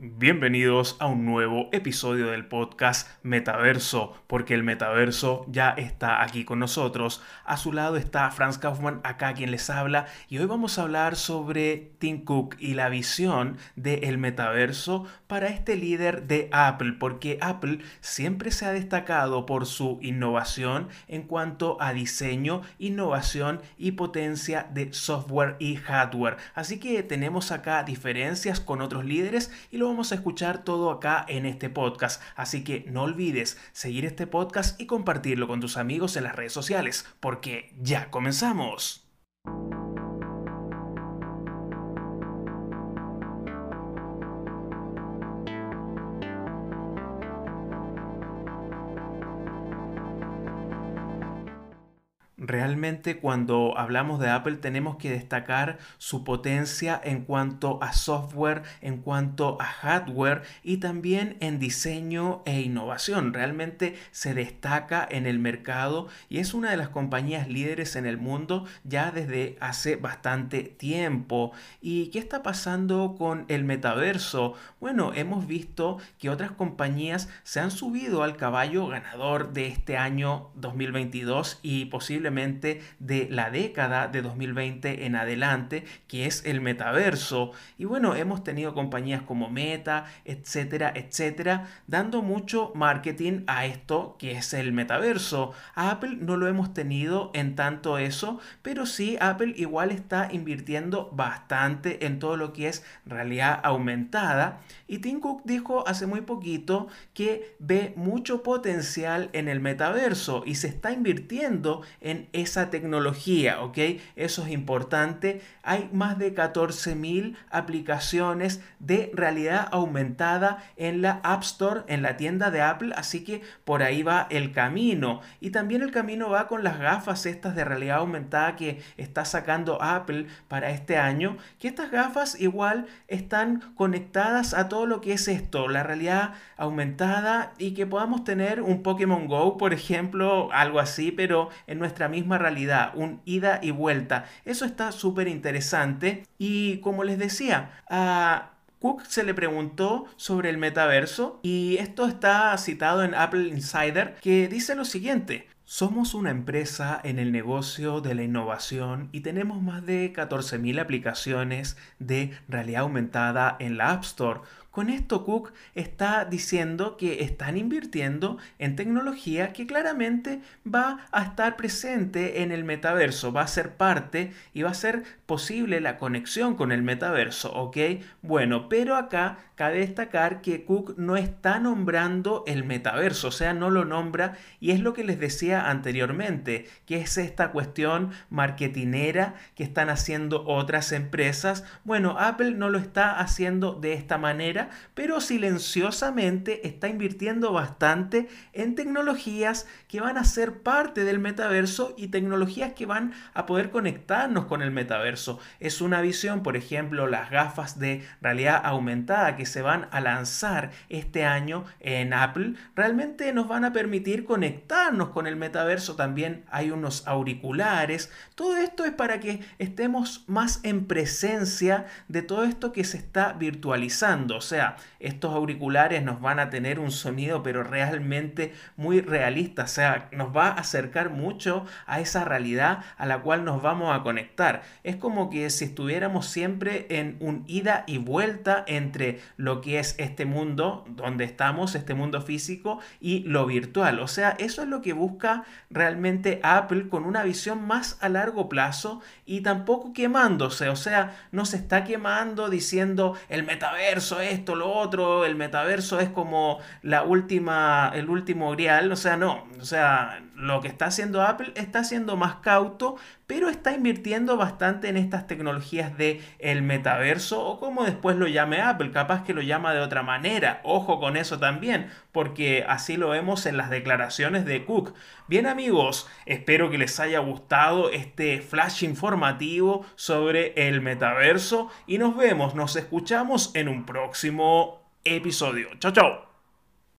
Bienvenidos a un nuevo episodio del podcast Metaverso, porque el metaverso ya está aquí con nosotros. A su lado está Franz Kaufmann, acá quien les habla, y hoy vamos a hablar sobre Tim Cook y la visión del metaverso para este líder de Apple, porque Apple siempre se ha destacado por su innovación en cuanto a diseño, innovación y potencia de software y hardware. Así que tenemos acá diferencias con otros líderes y lo vamos a escuchar todo acá en este podcast. Así que no olvides seguir este podcast y compartirlo con tus amigos en las redes sociales, porque ya comenzamos. Realmente cuando hablamos de Apple tenemos que destacar su potencia en cuanto a software, en cuanto a hardware y también en diseño e innovación. Realmente se destaca en el mercado y es una de las compañías líderes en el mundo ya desde hace bastante tiempo. ¿Y qué está pasando con el metaverso? Bueno, hemos visto que otras compañías se han subido al caballo ganador de este año 2022 y posiblemente de la década de 2020 en adelante, que es el metaverso. Y bueno, hemos tenido compañías como Meta, etcétera, etcétera, dando mucho marketing a esto que es el metaverso. A Apple no lo hemos tenido en tanto eso, pero sí Apple igual está invirtiendo bastante en todo lo que es realidad aumentada. Y Tim Cook dijo hace muy poquito que ve mucho potencial en el metaverso y se está invirtiendo en esa tecnología, ¿ok? Eso es importante. Hay más de 14.000 aplicaciones de realidad aumentada en la App Store, en la tienda de Apple, así que por ahí va el camino. Y también el camino va con las gafas estas de realidad aumentada que está sacando Apple para este año, que estas gafas igual están conectadas a todo lo que es esto, la realidad aumentada y que podamos tener un Pokémon Go, por ejemplo, algo así, pero en nuestra misma realidad, un ida y vuelta. Eso está súper interesante y como les decía, a Cook se le preguntó sobre el metaverso y esto está citado en Apple Insider que dice lo siguiente. Somos una empresa en el negocio de la innovación y tenemos más de 14.000 aplicaciones de realidad aumentada en la App Store con esto Cook está diciendo que están invirtiendo en tecnología que claramente va a estar presente en el metaverso, va a ser parte y va a ser posible la conexión con el metaverso, ¿ok? Bueno, pero acá cabe destacar que Cook no está nombrando el metaverso, o sea, no lo nombra y es lo que les decía anteriormente, que es esta cuestión marketinera que están haciendo otras empresas. Bueno, Apple no lo está haciendo de esta manera, pero silenciosamente está invirtiendo bastante en tecnologías que van a ser parte del metaverso y tecnologías que van a poder conectarnos con el metaverso. Es una visión, por ejemplo, las gafas de realidad aumentada que se van a lanzar este año en Apple, realmente nos van a permitir conectarnos con el metaverso. También hay unos auriculares. Todo esto es para que estemos más en presencia de todo esto que se está virtualizando. O sea, estos auriculares nos van a tener un sonido pero realmente muy realista, o sea, nos va a acercar mucho a esa realidad a la cual nos vamos a conectar. Es como que si estuviéramos siempre en un ida y vuelta entre lo que es este mundo donde estamos, este mundo físico y lo virtual. O sea, eso es lo que busca realmente Apple con una visión más a largo plazo y tampoco quemándose, o sea, no se está quemando diciendo el metaverso esto lo otro, el metaverso es como la última, el último grial, o sea, no, o sea, lo que está haciendo Apple está siendo más cauto, pero está invirtiendo bastante en estas tecnologías de el metaverso o como después lo llame Apple, capaz que lo llama de otra manera. Ojo con eso también, porque así lo vemos en las declaraciones de Cook. Bien amigos, espero que les haya gustado este flash informativo sobre el metaverso y nos vemos, nos escuchamos en un próximo episodio. Chao, chao.